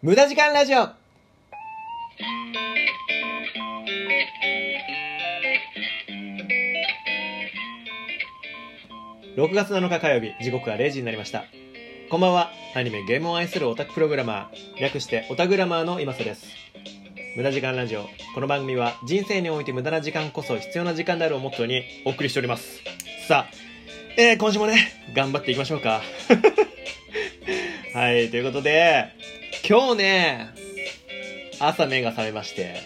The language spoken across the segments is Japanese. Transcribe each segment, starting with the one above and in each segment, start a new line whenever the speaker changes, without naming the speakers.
無駄時間ラジオ。6月7日火曜日時刻は0時になりました。こんばんは。アニメゲームを愛するオタクプログラマー略してオタグラマーの今瀬です。無駄時間ラジオ。この番組は人生において無駄な時間こそ必要な時間であるをモットーにお送りしております。さあ、えー、今週もね頑張っていきましょうか。はいということで今日ね朝目が覚めまして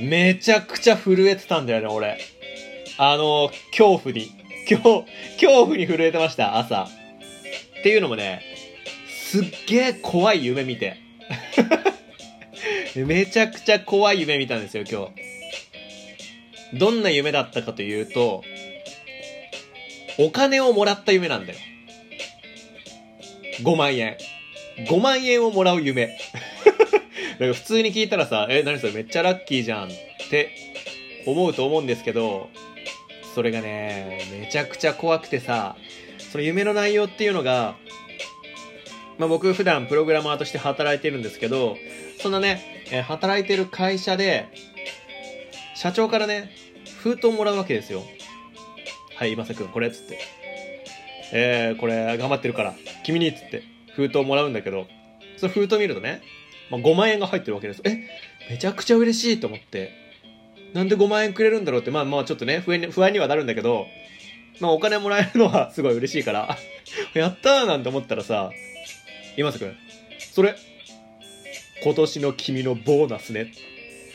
めちゃくちゃ震えてたんだよね俺あの恐怖に今日恐怖に震えてました朝っていうのもねすっげえ怖い夢見て めちゃくちゃ怖い夢見たんですよ、今日。どんな夢だったかというと、お金をもらった夢なんだよ。5万円。5万円をもらう夢。だか普通に聞いたらさ、え、何それめっちゃラッキーじゃんって思うと思うんですけど、それがね、めちゃくちゃ怖くてさ、その夢の内容っていうのが、まあ僕普段プログラマーとして働いてるんですけど、そんなね、え、働いてる会社で、社長からね、封筒もらうわけですよ。はい、今瀬くん、これ、つって。えー、これ、頑張ってるから、君に、つって、封筒もらうんだけど、その封筒見るとね、まあ、5万円が入ってるわけです。え、めちゃくちゃ嬉しいと思って、なんで5万円くれるんだろうって、まあまあちょっとね、不安に不安にはなるんだけど、まあお金もらえるのは すごい嬉しいから、やったーなんて思ったらさ、今瀬くん、それ、今年の君のボーナスね。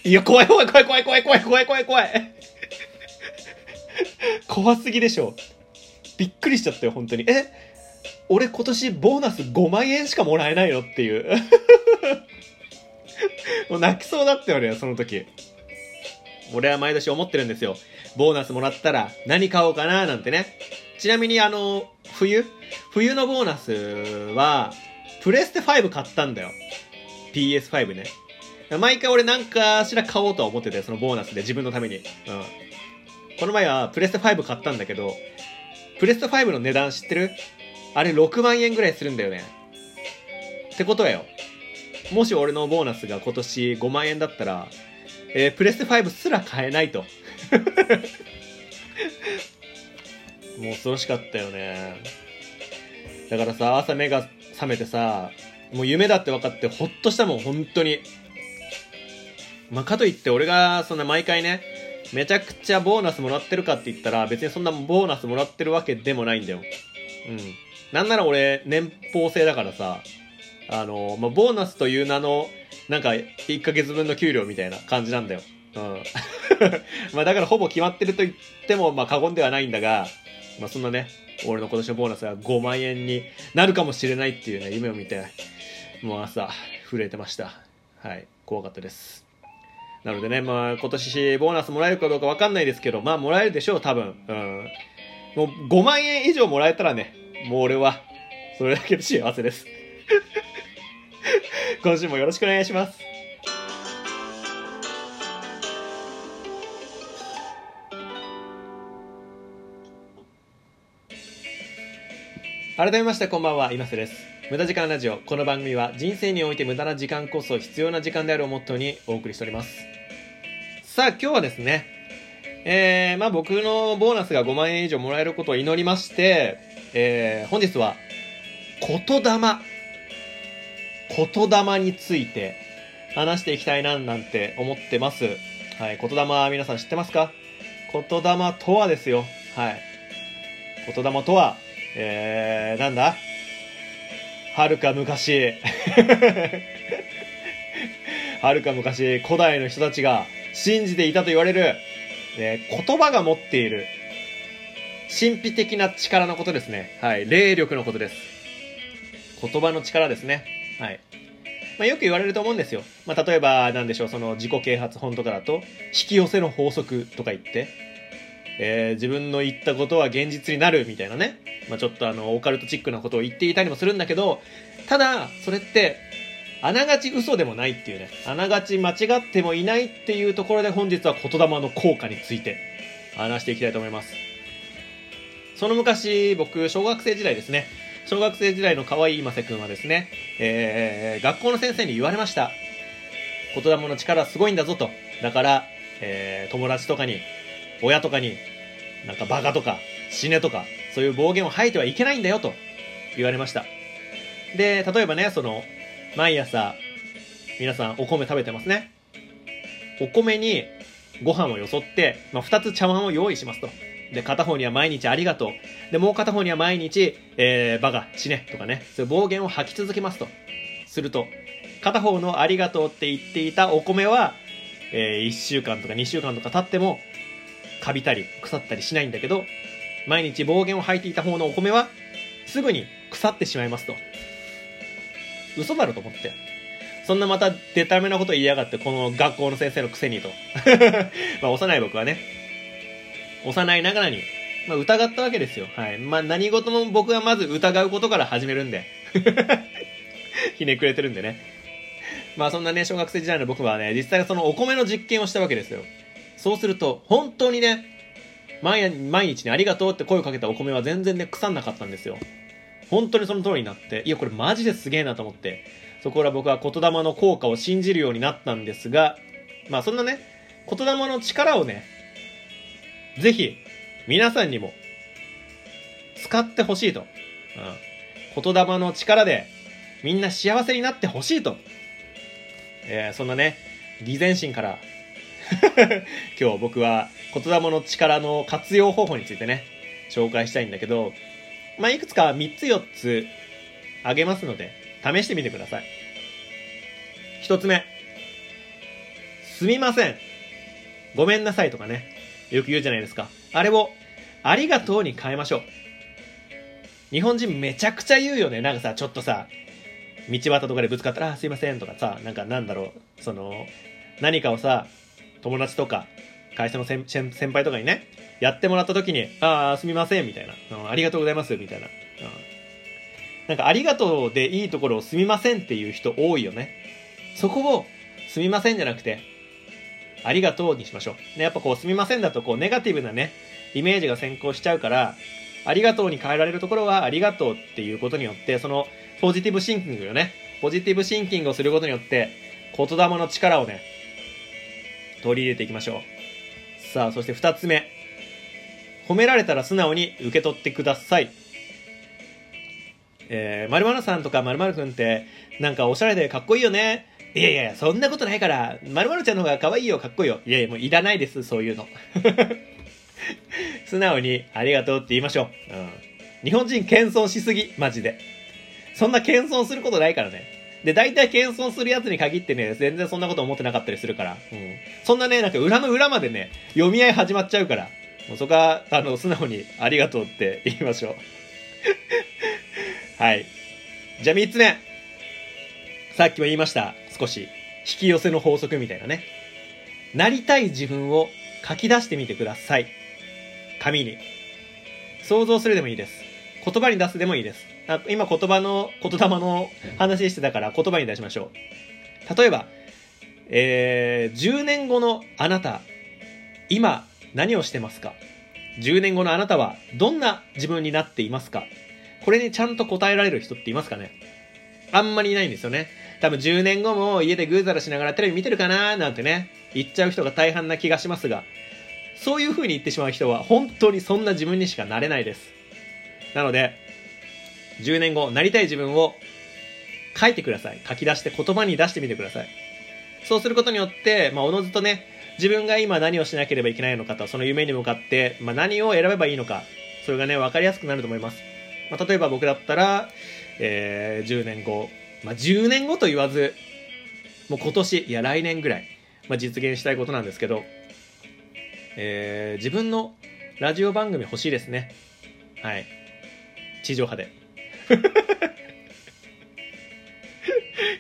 いや、怖い怖い怖い怖い怖い怖い怖い怖い怖い。怖すぎでしょ。びっくりしちゃったよ、本当に。え俺今年ボーナス5万円しかもらえないのっていう。もう泣きそうだったよね、その時。俺は毎年思ってるんですよ。ボーナスもらったら何買おうかななんてね。ちなみにあの、冬？冬のボーナスは、プレステ5買ったんだよ。PS5 ね。毎回俺なんかしら買おうとは思ってて、そのボーナスで自分のために。うん。この前はプレステ5買ったんだけど、プレステ5の値段知ってる？あれ6万円ぐらいするんだよね。ってことはよ。もし俺のボーナスが今年5万円だったら、えー、プレステ5すら買えないと。もう恐ろしかったよね。だからさ、朝目が覚めてさ、もう夢だって分かってほっとしたもん、本当に。まあ、かといって俺がそんな毎回ね、めちゃくちゃボーナスもらってるかって言ったら別にそんなボーナスもらってるわけでもないんだよ。うん。なんなら俺年俸制だからさ、あの、まあ、ボーナスという名の、なんか1ヶ月分の給料みたいな感じなんだよ。うん。まあだからほぼ決まってると言ってもまあ過言ではないんだが、まあそんなね、俺の今年のボーナスが5万円になるかもしれないっていうね、夢を見て、もう朝、震えてました。はい。怖かったです。なのでね、まあ、今年ボーナスもらえるかどうかわかんないですけど、まあ、もらえるでしょう、多分。うん。もう、5万円以上もらえたらね、もう俺は、それだけで幸せです。今週もよろしくお願いします。改めましてこんばんは、今瀬です。無駄時間ラジオ。この番組は人生において無駄な時間こそ必要な時間であるをモットーにお送りしております。さあ、今日はですね、えー、まあ僕のボーナスが5万円以上もらえることを祈りまして、えー、本日は、言霊。言霊について話していきたいななんて思ってます。はい、言霊皆さん知ってますか？言霊とはですよ。はい。言霊とは、えー、なんだ？はるか昔 はるか昔、古代の人たちが信じていたと言われる、えー、言葉が持っている神秘的な力のことですね。はい。霊力のことです。言葉の力ですね。はい。まあ、よく言われると思うんですよ。まあ、例えば、なんでしょう、その自己啓発本とかだと、引き寄せの法則とか言って、えー、自分の言ったことは現実になるみたいなね。まあ、ちょっとあの、オカルトチックなことを言っていたりもするんだけど、ただ、それって、あながち嘘でもないっていうね、あながち間違ってもいないっていうところで本日は言霊の効果について話していきたいと思います。その昔、僕、小学生時代ですね、小学生時代の可愛い今瀬くんはですね、えー、学校の先生に言われました。言霊の力すごいんだぞと。だから、えー、友達とかに、親とかに、なんかバカとか、死ねとか、そういう暴言を吐いてはいけないんだよと言われました。で、例えばね、その、毎朝、皆さんお米食べてますね。お米にご飯をよそって、まあ、二つ茶碗を用意しますと。で、片方には毎日ありがとう。で、もう片方には毎日、えー、バカ、死ね、とかね、そういう暴言を吐き続けますと。すると、片方のありがとうって言っていたお米は、えー、1週間とか2週間とか経っても、カビたり腐ったりしないんだけど、毎日暴言を吐いていた方のお米は、すぐに腐ってしまいますと。嘘だろと思って。そんなまたデタめなこと言いやがって、この学校の先生のくせにと。まあ、幼い僕はね、幼いながらに、まあ、疑ったわけですよ。はい。まあ、何事も僕はまず疑うことから始めるんで。ひねくれてるんでね。まあ、そんなね、小学生時代の僕はね、実際そのお米の実験をしたわけですよ。そうすると、本当にね、毎毎日にありがとうって声をかけたお米は全然ね、腐んなかったんですよ。本当にその通りになって、いや、これマジですげえなと思って、そこから僕は言霊の効果を信じるようになったんですが、まあそんなね、言霊の力をね、ぜひ、皆さんにも、使ってほしいと。うん。言霊の力で、みんな幸せになってほしいと。えー、そんなね、偽善心から 今日僕は言霊の力の活用方法についてね、紹介したいんだけど、まあ、いくつか3つ4つあげますので、試してみてください。一つ目。すみません。ごめんなさいとかね。よく言うじゃないですか。あれを、ありがとうに変えましょう。日本人めちゃくちゃ言うよね。なんかさ、ちょっとさ、道端とかでぶつかったら、あ、すいませんとかさ、なんかなんだろう、その、何かをさ、友達とか、会社の先輩とかにね、やってもらった時に、ああ、すみません、みたいな。うんありがとうございます、みたいな。うんなんかありがとうでいいところをすみませんっていう人多いよね。そこをすみませんじゃなくて、ありがとうにしましょう。ね、やっぱこうすみませんだとこうネガティブなね、イメージが先行しちゃうから、ありがとうに変えられるところはありがとうっていうことによって、そのポジティブシンキングよね。ポジティブシンキングをすることによって、言霊の力をね、取り入れていきましょう。さあ、そして二つ目。褒められたら素直に受け取ってください。えー、〇〇さんとか〇〇くんって、なんかおしゃれでかっこいいよね。いやいや、そんなことないから、〇〇ちゃんの方が可愛いよ、かっこいいよ。いやいや、もういらないです、そういうの。素直にありがとうって言いましょう。うん。日本人謙遜しすぎ、マジで。そんな謙遜することないからね。で、大体謙遜するやつに限ってね、全然そんなこと思ってなかったりするから。うん。そんなね、なんか裏の裏までね、読み合い始まっちゃうから。もうそこは、あの、素直にありがとうって言いましょう。はい。じゃあ3つ目。さっきも言いました。少し。引き寄せの法則みたいなね。なりたい自分を書き出してみてください。紙に。想像するでもいいです。言葉に出すでもいいです。あ今言葉の、言霊の話してたから言葉に出しましょう。例えば、えー、10年後のあなた、今何をしてますか ?10 年後のあなたはどんな自分になっていますか？これにちゃんと答えられる人っていますかね？あんまりいないんですよね。多分10年後も家でグーザラしながらテレビ見てるかななんてね、言っちゃう人が大半な気がしますが、そういう風に言ってしまう人は本当にそんな自分にしかなれないです。なので、10年後、なりたい自分を書いてください。書き出して言葉に出してみてください。そうすることによって、まあ、おのずとね、自分が今何をしなければいけないのかと、その夢に向かって、まあ、何を選べばいいのか、それがね、分かりやすくなると思います。まあ、例えば僕だったら、えー、10年後、まあ、10年後と言わず、もう今年、いや来年ぐらい、まあ、実現したいことなんですけど、えー、自分のラジオ番組欲しいですね。はい。地上波で。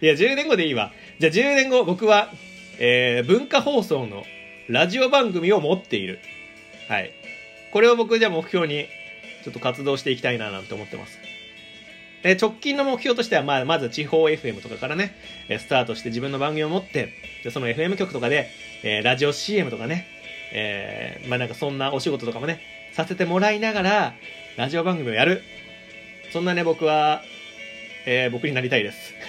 いや、10年後でいいわ。じゃあ10年後、僕は、えー、文化放送のラジオ番組を持っている。はい。これを僕じゃあ目標にちょっと活動していきたいななんて思ってます。で、直近の目標としては、まあ、まず地方 FM とかからね、えスタートして自分の番組を持って、で、その FM 局とかで、えー、ラジオ CM とかね、えー、まあなんかそんなお仕事とかもね、させてもらいながら、ラジオ番組をやる。そんなね、僕は、えー、僕になりたいです。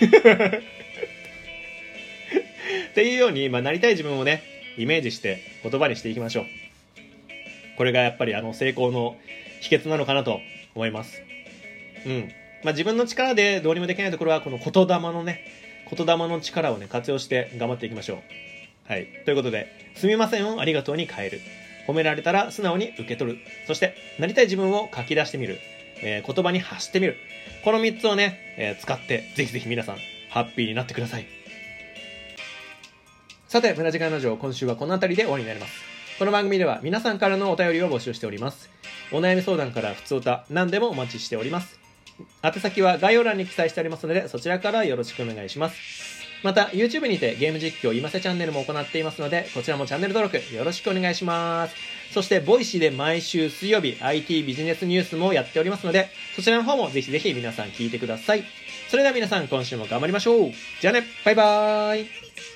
っていうように、まあ、なりたい自分をね、イメージして言葉にしていきましょう。これがやっぱりあの成功の秘訣なのかなと思います。うん。まあ、自分の力でどうにもできないところは、この言霊のね、言霊の力をね、活用して頑張っていきましょう。はい。ということで、すみませんをありがとうに変える。褒められたら素直に受け取る。そして、なりたい自分を書き出してみる。えー言葉に発してみる。この3つをね、えー使って、ぜひぜひ皆さん、ハッピーになってください。さて、村時間ラジオ、今週はこの辺りで終わりになります。この番組では皆さんからのお便りを募集しております。お悩み相談から普通歌、何でもお待ちしております。宛先は概要欄に記載してありますので、そちらからよろしくお願いします。また、YouTube にてゲーム実況今瀬チャンネルも行っていますので、こちらもチャンネル登録よろしくお願いします。そして、ボイシーで毎週水曜日 IT ビジネスニュースもやっておりますので、そちらの方もぜひぜひ皆さん聞いてください。それでは皆さん今週も頑張りましょう。じゃあね、バイバーイ。